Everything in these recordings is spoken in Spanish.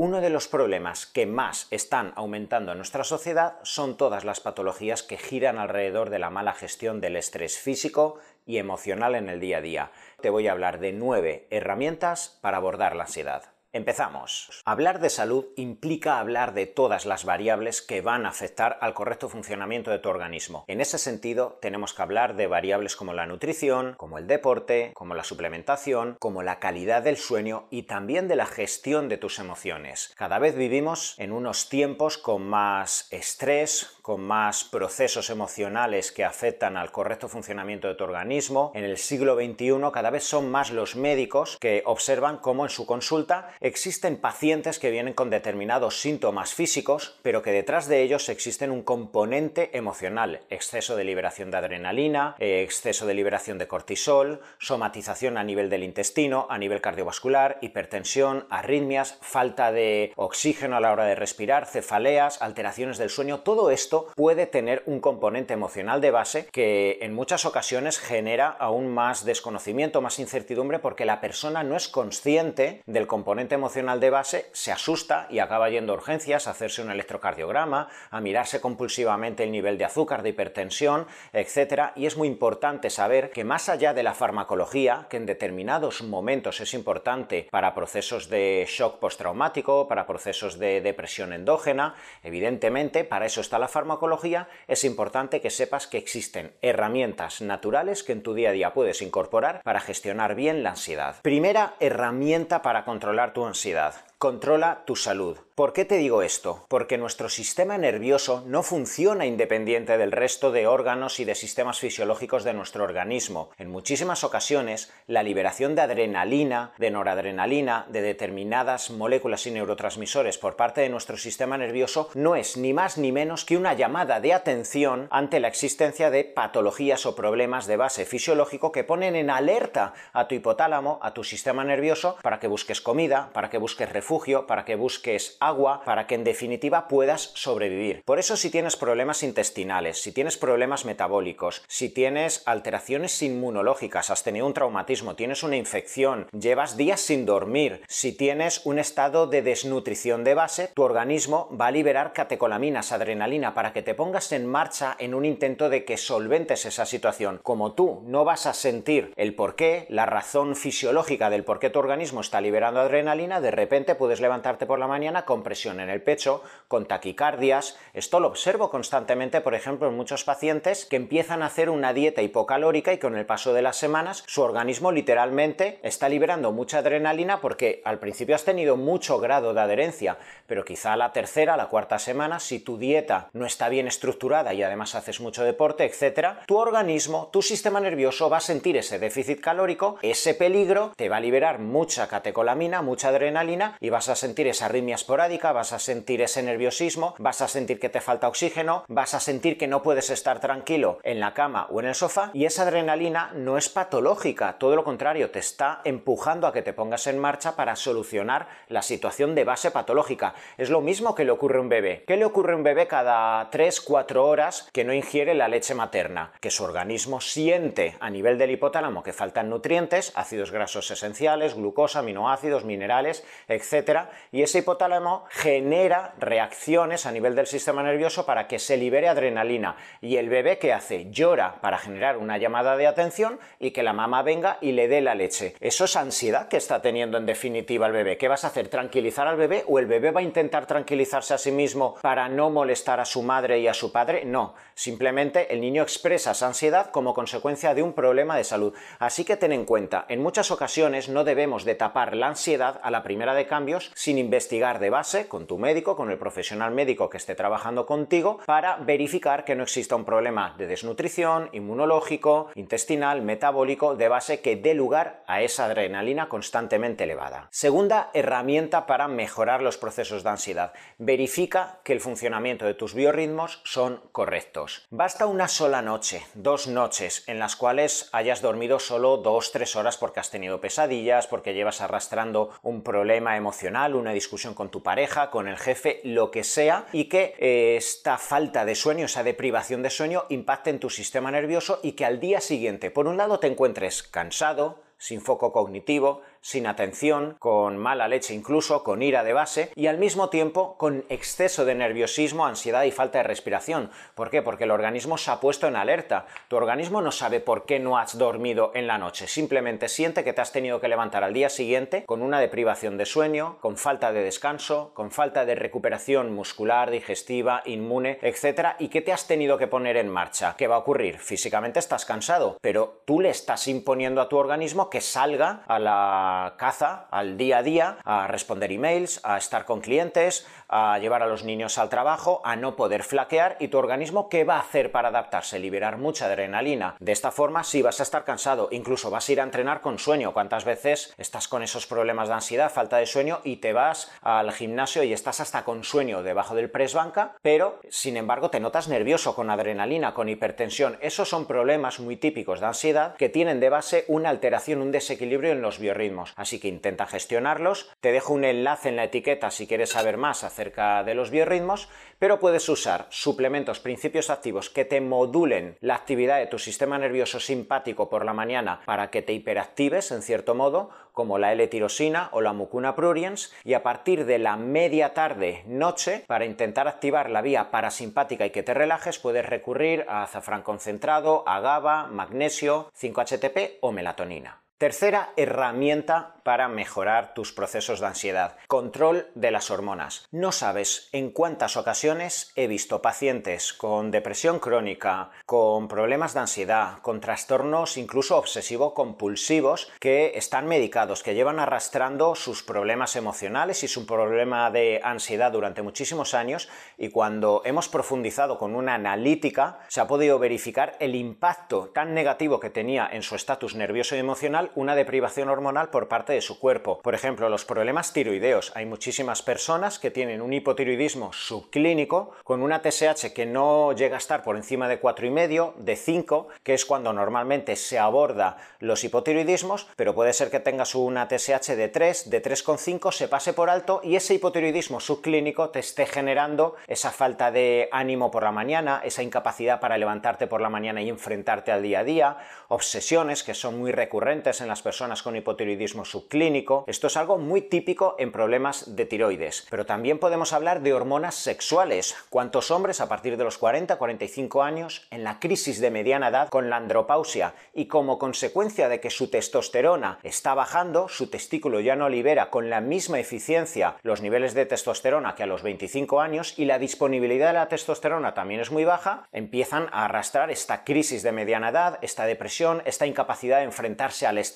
Uno de los problemas que más están aumentando en nuestra sociedad son todas las patologías que giran alrededor de la mala gestión del estrés físico y emocional en el día a día. Te voy a hablar de nueve herramientas para abordar la ansiedad. Empezamos. Hablar de salud implica hablar de todas las variables que van a afectar al correcto funcionamiento de tu organismo. En ese sentido, tenemos que hablar de variables como la nutrición, como el deporte, como la suplementación, como la calidad del sueño y también de la gestión de tus emociones. Cada vez vivimos en unos tiempos con más estrés, con más procesos emocionales que afectan al correcto funcionamiento de tu organismo. En el siglo XXI cada vez son más los médicos que observan cómo en su consulta existen pacientes que vienen con determinados síntomas físicos, pero que detrás de ellos existen un componente emocional, exceso de liberación de adrenalina, eh, exceso de liberación de cortisol, somatización a nivel del intestino, a nivel cardiovascular, hipertensión, arritmias, falta de oxígeno a la hora de respirar, cefaleas, alteraciones del sueño, todo esto puede tener un componente emocional de base que en muchas ocasiones genera aún más desconocimiento, más incertidumbre porque la persona no es consciente del componente emocional de base se asusta y acaba yendo a urgencias, a hacerse un electrocardiograma, a mirarse compulsivamente el nivel de azúcar, de hipertensión, etc. Y es muy importante saber que más allá de la farmacología, que en determinados momentos es importante para procesos de shock postraumático, para procesos de depresión endógena, evidentemente para eso está la farmacología, es importante que sepas que existen herramientas naturales que en tu día a día puedes incorporar para gestionar bien la ansiedad. Primera herramienta para controlar tu ansiedad. Controla tu salud. ¿Por qué te digo esto? Porque nuestro sistema nervioso no funciona independiente del resto de órganos y de sistemas fisiológicos de nuestro organismo. En muchísimas ocasiones, la liberación de adrenalina, de noradrenalina, de determinadas moléculas y neurotransmisores por parte de nuestro sistema nervioso no es ni más ni menos que una llamada de atención ante la existencia de patologías o problemas de base fisiológico que ponen en alerta a tu hipotálamo, a tu sistema nervioso, para que busques comida, para que busques refugio, para que busques agua para que en definitiva puedas sobrevivir. Por eso si tienes problemas intestinales, si tienes problemas metabólicos, si tienes alteraciones inmunológicas, has tenido un traumatismo, tienes una infección, llevas días sin dormir, si tienes un estado de desnutrición de base, tu organismo va a liberar catecolaminas, adrenalina, para que te pongas en marcha en un intento de que solventes esa situación. Como tú no vas a sentir el porqué, la razón fisiológica del por qué tu organismo está liberando adrenalina, de repente puedes levantarte por la mañana con presión en el pecho, con taquicardias. Esto lo observo constantemente, por ejemplo, en muchos pacientes que empiezan a hacer una dieta hipocalórica y con el paso de las semanas su organismo literalmente está liberando mucha adrenalina porque al principio has tenido mucho grado de adherencia, pero quizá la tercera, a la cuarta semana, si tu dieta no está bien estructurada y además haces mucho deporte, etcétera, tu organismo, tu sistema nervioso va a sentir ese déficit calórico, ese peligro, te va a liberar mucha catecolamina, mucha adrenalina y vas a sentir esa arritmia esporádica vas a sentir ese nerviosismo, vas a sentir que te falta oxígeno, vas a sentir que no puedes estar tranquilo en la cama o en el sofá y esa adrenalina no es patológica, todo lo contrario, te está empujando a que te pongas en marcha para solucionar la situación de base patológica. Es lo mismo que le ocurre a un bebé. ¿Qué le ocurre a un bebé cada 3-4 horas que no ingiere la leche materna? Que su organismo siente a nivel del hipotálamo que faltan nutrientes, ácidos grasos esenciales, glucosa, aminoácidos, minerales, etc. Y ese hipotálamo genera reacciones a nivel del sistema nervioso para que se libere adrenalina. Y el bebé que hace llora para generar una llamada de atención y que la mamá venga y le dé la leche. Eso es ansiedad que está teniendo en definitiva el bebé. ¿Qué vas a hacer? ¿Tranquilizar al bebé o el bebé va a intentar tranquilizarse a sí mismo para no molestar a su madre y a su padre? No, simplemente el niño expresa esa ansiedad como consecuencia de un problema de salud. Así que ten en cuenta, en muchas ocasiones no debemos de tapar la ansiedad a la primera de sin investigar de base con tu médico, con el profesional médico que esté trabajando contigo, para verificar que no exista un problema de desnutrición, inmunológico, intestinal, metabólico, de base que dé lugar a esa adrenalina constantemente elevada. Segunda herramienta para mejorar los procesos de ansiedad. Verifica que el funcionamiento de tus biorritmos son correctos. Basta una sola noche, dos noches, en las cuales hayas dormido solo dos, tres horas porque has tenido pesadillas, porque llevas arrastrando un problema emocional, una discusión con tu pareja, con el jefe, lo que sea, y que eh, esta falta de sueño, esa deprivación de sueño, impacte en tu sistema nervioso y que al día siguiente, por un lado, te encuentres cansado, sin foco cognitivo, sin atención, con mala leche incluso, con ira de base y al mismo tiempo con exceso de nerviosismo, ansiedad y falta de respiración. ¿Por qué? Porque el organismo se ha puesto en alerta. Tu organismo no sabe por qué no has dormido en la noche, simplemente siente que te has tenido que levantar al día siguiente con una deprivación de sueño, con falta de descanso, con falta de recuperación muscular, digestiva, inmune, etc. y que te has tenido que poner en marcha. ¿Qué va a ocurrir? Físicamente estás cansado, pero tú le estás imponiendo a tu organismo que salga a la caza, al día a día, a responder emails, a estar con clientes, a llevar a los niños al trabajo, a no poder flaquear y tu organismo ¿qué va a hacer para adaptarse? Liberar mucha adrenalina. De esta forma sí vas a estar cansado, incluso vas a ir a entrenar con sueño. ¿Cuántas veces estás con esos problemas de ansiedad, falta de sueño y te vas al gimnasio y estás hasta con sueño debajo del press banca, pero sin embargo te notas nervioso con adrenalina, con hipertensión? Esos son problemas muy típicos de ansiedad que tienen de base una alteración, un desequilibrio en los biorritmos. Así que intenta gestionarlos. Te dejo un enlace en la etiqueta si quieres saber más acerca de los biorritmos, pero puedes usar suplementos, principios activos que te modulen la actividad de tu sistema nervioso simpático por la mañana para que te hiperactives en cierto modo, como la L-tirosina o la mucuna pruriens, y a partir de la media tarde, noche, para intentar activar la vía parasimpática y que te relajes, puedes recurrir a azafrán concentrado, a GABA, magnesio, 5-HTP o melatonina. Tercera herramienta para mejorar tus procesos de ansiedad. Control de las hormonas. No sabes en cuántas ocasiones he visto pacientes con depresión crónica, con problemas de ansiedad, con trastornos incluso obsesivo-compulsivos que están medicados, que llevan arrastrando sus problemas emocionales y su problema de ansiedad durante muchísimos años y cuando hemos profundizado con una analítica se ha podido verificar el impacto tan negativo que tenía en su estatus nervioso y emocional una deprivación hormonal por parte de su cuerpo. Por ejemplo, los problemas tiroideos. Hay muchísimas personas que tienen un hipotiroidismo subclínico con una TSH que no llega a estar por encima de 4,5, de 5, que es cuando normalmente se aborda los hipotiroidismos, pero puede ser que tengas una TSH de 3, de 3,5, se pase por alto y ese hipotiroidismo subclínico te esté generando esa falta de ánimo por la mañana, esa incapacidad para levantarte por la mañana y enfrentarte al día a día, obsesiones que son muy recurrentes en las personas con hipotiroidismo subclínico clínico. Esto es algo muy típico en problemas de tiroides. Pero también podemos hablar de hormonas sexuales. ¿Cuántos hombres a partir de los 40-45 años, en la crisis de mediana edad con la andropausia y como consecuencia de que su testosterona está bajando, su testículo ya no libera con la misma eficiencia los niveles de testosterona que a los 25 años y la disponibilidad de la testosterona también es muy baja, empiezan a arrastrar esta crisis de mediana edad, esta depresión, esta incapacidad de enfrentarse al estrés,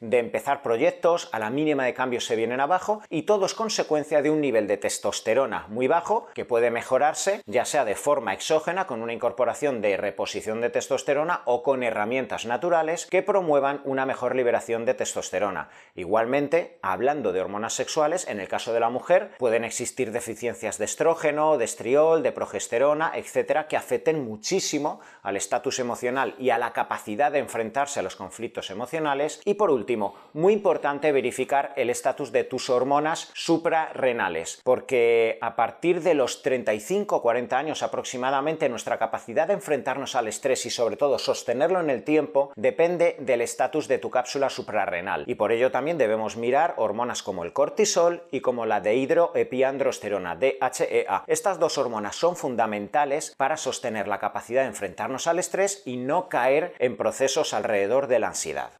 de empezar proyectos a la mínima de cambio se vienen abajo y todo es consecuencia de un nivel de testosterona muy bajo que puede mejorarse ya sea de forma exógena con una incorporación de reposición de testosterona o con herramientas naturales que promuevan una mejor liberación de testosterona. Igualmente, hablando de hormonas sexuales, en el caso de la mujer pueden existir deficiencias de estrógeno, de estriol, de progesterona, etcétera, que afecten muchísimo al estatus emocional y a la capacidad de enfrentarse a los conflictos emocionales. Y por último, muy importante verificar el estatus de tus hormonas suprarrenales, porque a partir de los 35-40 años aproximadamente nuestra capacidad de enfrentarnos al estrés y sobre todo sostenerlo en el tiempo depende del estatus de tu cápsula suprarrenal. Y por ello también debemos mirar hormonas como el cortisol y como la de hidroepiandrosterona, DHEA. Estas dos hormonas son fundamentales para sostener la capacidad de enfrentarnos al estrés y no caer en procesos alrededor de la ansiedad.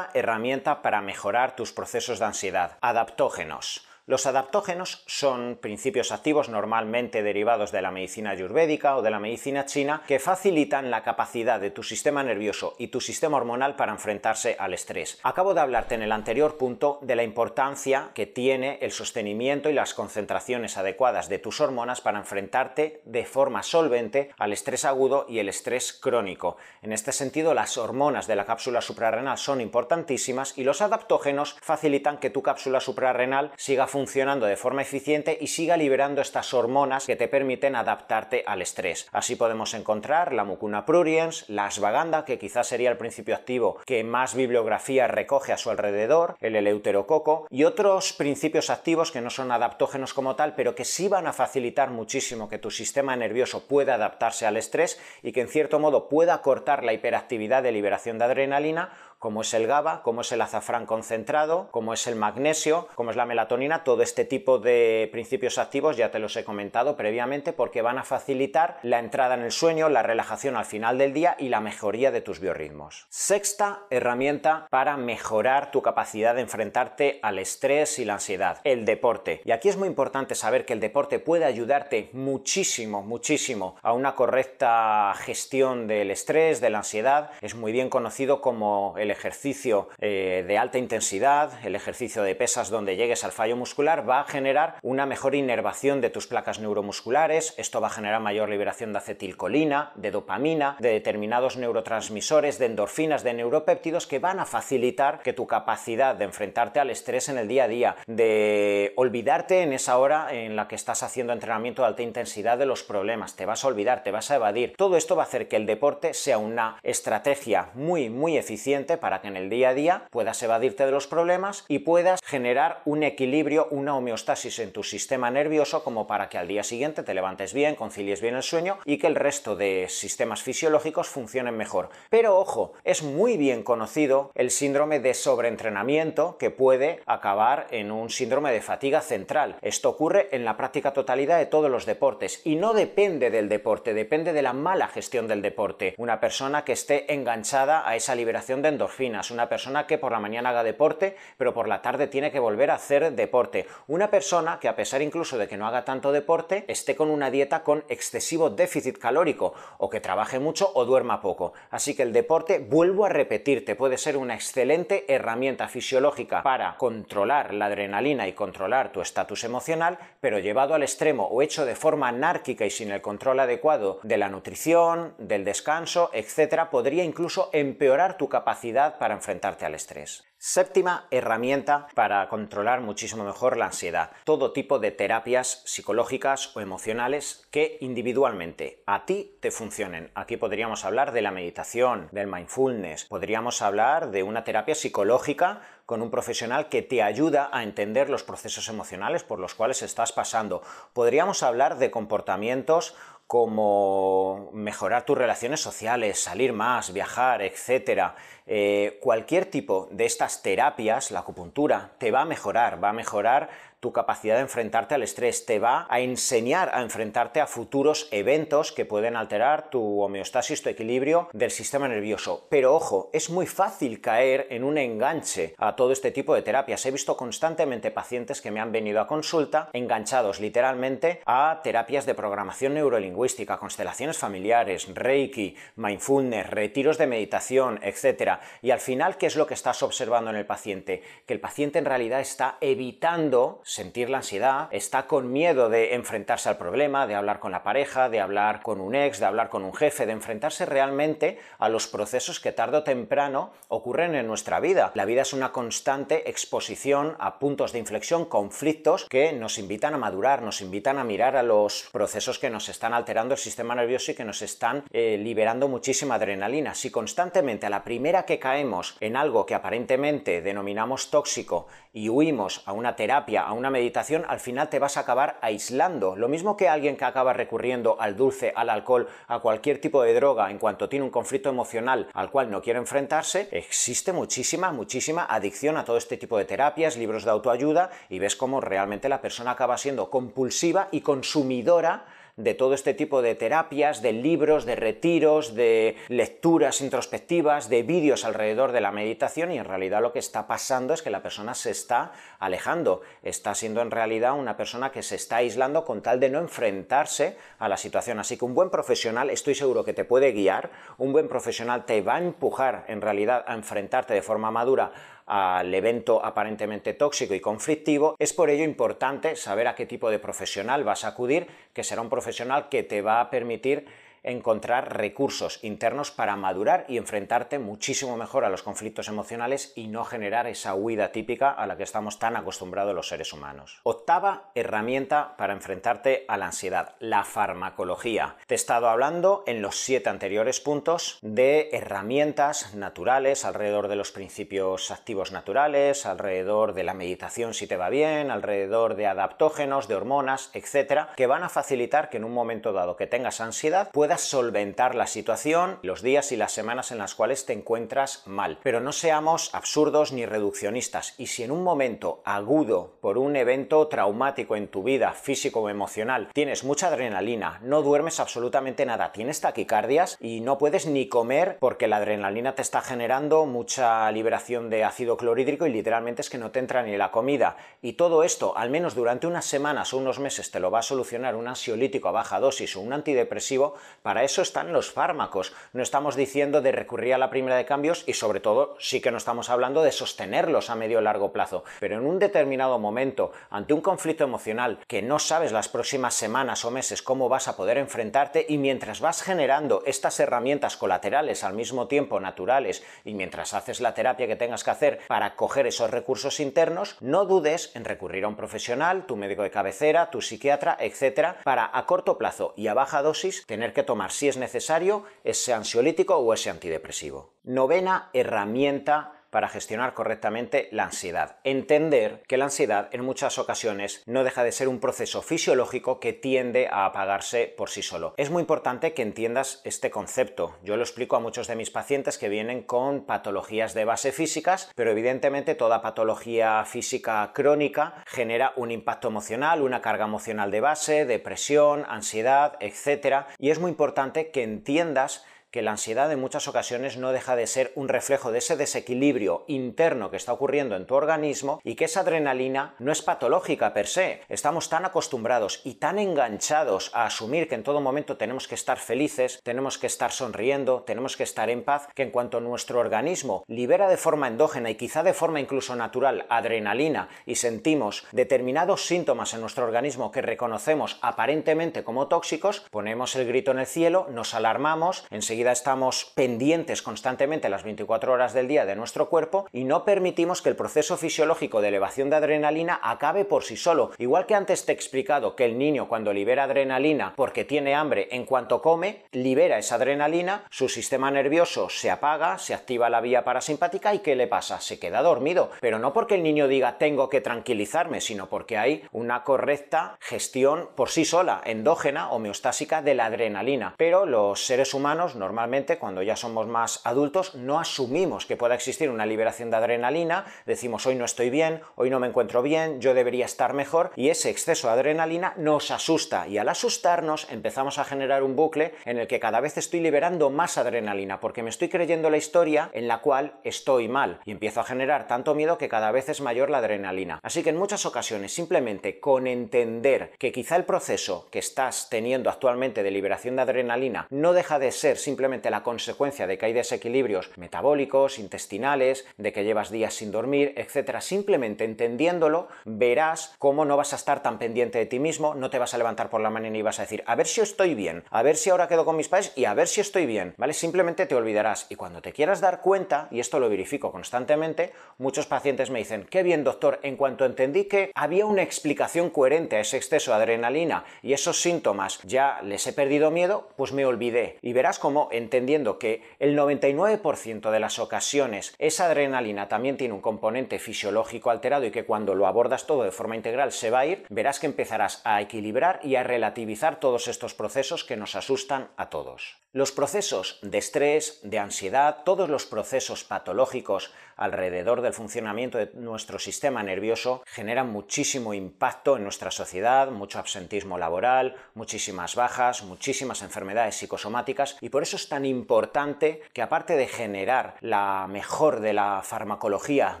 Herramienta para mejorar tus procesos de ansiedad. Adaptógenos. Los adaptógenos son principios activos normalmente derivados de la medicina ayurvédica o de la medicina china que facilitan la capacidad de tu sistema nervioso y tu sistema hormonal para enfrentarse al estrés. Acabo de hablarte en el anterior punto de la importancia que tiene el sostenimiento y las concentraciones adecuadas de tus hormonas para enfrentarte de forma solvente al estrés agudo y el estrés crónico. En este sentido, las hormonas de la cápsula suprarrenal son importantísimas y los adaptógenos facilitan que tu cápsula suprarrenal siga funcionando funcionando de forma eficiente y siga liberando estas hormonas que te permiten adaptarte al estrés. Así podemos encontrar la mucuna pruriens, la ashwagandha, que quizás sería el principio activo que más bibliografía recoge a su alrededor, el eleuterococo y otros principios activos que no son adaptógenos como tal, pero que sí van a facilitar muchísimo que tu sistema nervioso pueda adaptarse al estrés y que en cierto modo pueda cortar la hiperactividad de liberación de adrenalina como es el GABA, como es el azafrán concentrado, como es el magnesio, como es la melatonina, todo este tipo de principios activos ya te los he comentado previamente porque van a facilitar la entrada en el sueño, la relajación al final del día y la mejoría de tus biorritmos. Sexta herramienta para mejorar tu capacidad de enfrentarte al estrés y la ansiedad, el deporte. Y aquí es muy importante saber que el deporte puede ayudarte muchísimo, muchísimo a una correcta gestión del estrés, de la ansiedad. Es muy bien conocido como el ejercicio eh, de alta intensidad, el ejercicio de pesas donde llegues al fallo muscular, va a generar una mejor inervación de tus placas neuromusculares, esto va a generar mayor liberación de acetilcolina, de dopamina, de determinados neurotransmisores, de endorfinas, de neuropéptidos que van a facilitar que tu capacidad de enfrentarte al estrés en el día a día, de olvidarte en esa hora en la que estás haciendo entrenamiento de alta intensidad de los problemas, te vas a olvidar, te vas a evadir. Todo esto va a hacer que el deporte sea una estrategia muy, muy eficiente para que en el día a día puedas evadirte de los problemas y puedas generar un equilibrio, una homeostasis en tu sistema nervioso como para que al día siguiente te levantes bien, concilies bien el sueño y que el resto de sistemas fisiológicos funcionen mejor. Pero ojo, es muy bien conocido el síndrome de sobreentrenamiento que puede acabar en un síndrome de fatiga central. Esto ocurre en la práctica totalidad de todos los deportes y no depende del deporte, depende de la mala gestión del deporte. Una persona que esté enganchada a esa liberación de endorfinas, una persona que por la mañana haga deporte, pero por la tarde tiene que volver a hacer deporte, una persona que a pesar incluso de que no haga tanto deporte, esté con una dieta con excesivo déficit calórico, o que trabaje mucho o duerma poco. Así que el deporte, vuelvo a repetirte, puede ser una excelente herramienta fisiológica para controlar la adrenalina y controlar tu estatus emocional, pero llevado al extremo o hecho de forma anárquica y sin el control adecuado de la nutrición, del descanso, etcétera, podría incluso empeorar tu capacidad para enfrentarte al estrés. Séptima herramienta para controlar muchísimo mejor la ansiedad. Todo tipo de terapias psicológicas o emocionales que individualmente a ti te funcionen. Aquí podríamos hablar de la meditación, del mindfulness, podríamos hablar de una terapia psicológica con un profesional que te ayuda a entender los procesos emocionales por los cuales estás pasando. Podríamos hablar de comportamientos como mejorar tus relaciones sociales, salir más, viajar, etc. Eh, cualquier tipo de estas terapias, la acupuntura, te va a mejorar, va a mejorar tu capacidad de enfrentarte al estrés, te va a enseñar a enfrentarte a futuros eventos que pueden alterar tu homeostasis, tu equilibrio del sistema nervioso. Pero ojo, es muy fácil caer en un enganche a todo este tipo de terapias. He visto constantemente pacientes que me han venido a consulta enganchados literalmente a terapias de programación neurolingüística, constelaciones familiares, reiki, mindfulness, retiros de meditación, etc. Y al final, ¿qué es lo que estás observando en el paciente? Que el paciente en realidad está evitando sentir la ansiedad, está con miedo de enfrentarse al problema, de hablar con la pareja, de hablar con un ex, de hablar con un jefe, de enfrentarse realmente a los procesos que tarde o temprano ocurren en nuestra vida. La vida es una constante exposición a puntos de inflexión, conflictos que nos invitan a madurar, nos invitan a mirar a los procesos que nos están alterando el sistema nervioso y que nos están eh, liberando muchísima adrenalina. Si constantemente a la primera que caemos en algo que aparentemente denominamos tóxico y huimos a una terapia, una meditación, al final te vas a acabar aislando. Lo mismo que alguien que acaba recurriendo al dulce, al alcohol, a cualquier tipo de droga en cuanto tiene un conflicto emocional al cual no quiere enfrentarse, existe muchísima, muchísima adicción a todo este tipo de terapias, libros de autoayuda y ves cómo realmente la persona acaba siendo compulsiva y consumidora de todo este tipo de terapias, de libros, de retiros, de lecturas introspectivas, de vídeos alrededor de la meditación y en realidad lo que está pasando es que la persona se está alejando, está siendo en realidad una persona que se está aislando con tal de no enfrentarse a la situación. Así que un buen profesional estoy seguro que te puede guiar, un buen profesional te va a empujar en realidad a enfrentarte de forma madura al evento aparentemente tóxico y conflictivo, es por ello importante saber a qué tipo de profesional vas a acudir, que será un profesional que te va a permitir encontrar recursos internos para madurar y enfrentarte muchísimo mejor a los conflictos emocionales y no generar esa huida típica a la que estamos tan acostumbrados los seres humanos. Octava herramienta para enfrentarte a la ansiedad, la farmacología. Te he estado hablando en los siete anteriores puntos de herramientas naturales alrededor de los principios activos naturales, alrededor de la meditación si te va bien, alrededor de adaptógenos, de hormonas, etcétera, que van a facilitar que en un momento dado que tengas ansiedad puedas solventar la situación los días y las semanas en las cuales te encuentras mal. Pero no seamos absurdos ni reduccionistas. Y si en un momento agudo por un evento traumático en tu vida, físico o emocional, tienes mucha adrenalina, no duermes absolutamente nada, tienes taquicardias y no puedes ni comer porque la adrenalina te está generando mucha liberación de ácido clorhídrico y literalmente es que no te entra ni la comida. Y todo esto, al menos durante unas semanas o unos meses, te lo va a solucionar un ansiolítico a baja dosis o un antidepresivo, para eso están los fármacos. No estamos diciendo de recurrir a la primera de cambios y sobre todo sí que no estamos hablando de sostenerlos a medio o largo plazo. Pero en un determinado momento, ante un conflicto emocional que no sabes las próximas semanas o meses cómo vas a poder enfrentarte y mientras vas generando estas herramientas colaterales al mismo tiempo naturales y mientras haces la terapia que tengas que hacer para coger esos recursos internos, no dudes en recurrir a un profesional, tu médico de cabecera, tu psiquiatra, etcétera, para a corto plazo y a baja dosis tener que tomar si es necesario ese ansiolítico o ese antidepresivo. Novena herramienta para gestionar correctamente la ansiedad. Entender que la ansiedad en muchas ocasiones no deja de ser un proceso fisiológico que tiende a apagarse por sí solo. Es muy importante que entiendas este concepto. Yo lo explico a muchos de mis pacientes que vienen con patologías de base físicas, pero evidentemente toda patología física crónica genera un impacto emocional, una carga emocional de base, depresión, ansiedad, etc. Y es muy importante que entiendas que la ansiedad en muchas ocasiones no deja de ser un reflejo de ese desequilibrio interno que está ocurriendo en tu organismo y que esa adrenalina no es patológica per se. Estamos tan acostumbrados y tan enganchados a asumir que en todo momento tenemos que estar felices, tenemos que estar sonriendo, tenemos que estar en paz, que en cuanto nuestro organismo libera de forma endógena y quizá de forma incluso natural adrenalina y sentimos determinados síntomas en nuestro organismo que reconocemos aparentemente como tóxicos, ponemos el grito en el cielo, nos alarmamos, enseguida estamos pendientes constantemente las 24 horas del día de nuestro cuerpo y no permitimos que el proceso fisiológico de elevación de adrenalina acabe por sí solo. Igual que antes te he explicado que el niño cuando libera adrenalina porque tiene hambre en cuanto come, libera esa adrenalina, su sistema nervioso se apaga, se activa la vía parasimpática y ¿qué le pasa? Se queda dormido. Pero no porque el niño diga tengo que tranquilizarme, sino porque hay una correcta gestión por sí sola, endógena, homeostásica de la adrenalina. Pero los seres humanos no normalmente cuando ya somos más adultos no asumimos que pueda existir una liberación de adrenalina, decimos hoy no estoy bien, hoy no me encuentro bien, yo debería estar mejor y ese exceso de adrenalina nos asusta y al asustarnos empezamos a generar un bucle en el que cada vez estoy liberando más adrenalina porque me estoy creyendo la historia en la cual estoy mal y empiezo a generar tanto miedo que cada vez es mayor la adrenalina. Así que en muchas ocasiones simplemente con entender que quizá el proceso que estás teniendo actualmente de liberación de adrenalina no deja de ser simplemente simplemente la consecuencia de que hay desequilibrios metabólicos, intestinales, de que llevas días sin dormir, etcétera. Simplemente entendiéndolo, verás cómo no vas a estar tan pendiente de ti mismo, no te vas a levantar por la mañana y vas a decir, a ver si estoy bien, a ver si ahora quedo con mis padres y a ver si estoy bien, ¿vale? Simplemente te olvidarás. Y cuando te quieras dar cuenta, y esto lo verifico constantemente, muchos pacientes me dicen, qué bien doctor, en cuanto entendí que había una explicación coherente a ese exceso de adrenalina y esos síntomas, ya les he perdido miedo, pues me olvidé. Y verás cómo entendiendo que el 99% de las ocasiones esa adrenalina también tiene un componente fisiológico alterado y que cuando lo abordas todo de forma integral se va a ir, verás que empezarás a equilibrar y a relativizar todos estos procesos que nos asustan a todos. Los procesos de estrés, de ansiedad, todos los procesos patológicos alrededor del funcionamiento de nuestro sistema nervioso generan muchísimo impacto en nuestra sociedad, mucho absentismo laboral, muchísimas bajas, muchísimas enfermedades psicosomáticas y por eso es tan importante que aparte de generar la mejor de la farmacología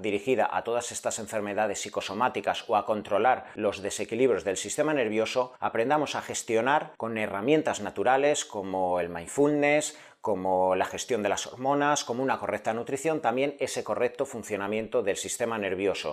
dirigida a todas estas enfermedades psicosomáticas o a controlar los desequilibrios del sistema nervioso, aprendamos a gestionar con herramientas naturales como el mindfulness como la gestión de las hormonas, como una correcta nutrición, también ese correcto funcionamiento del sistema nervioso.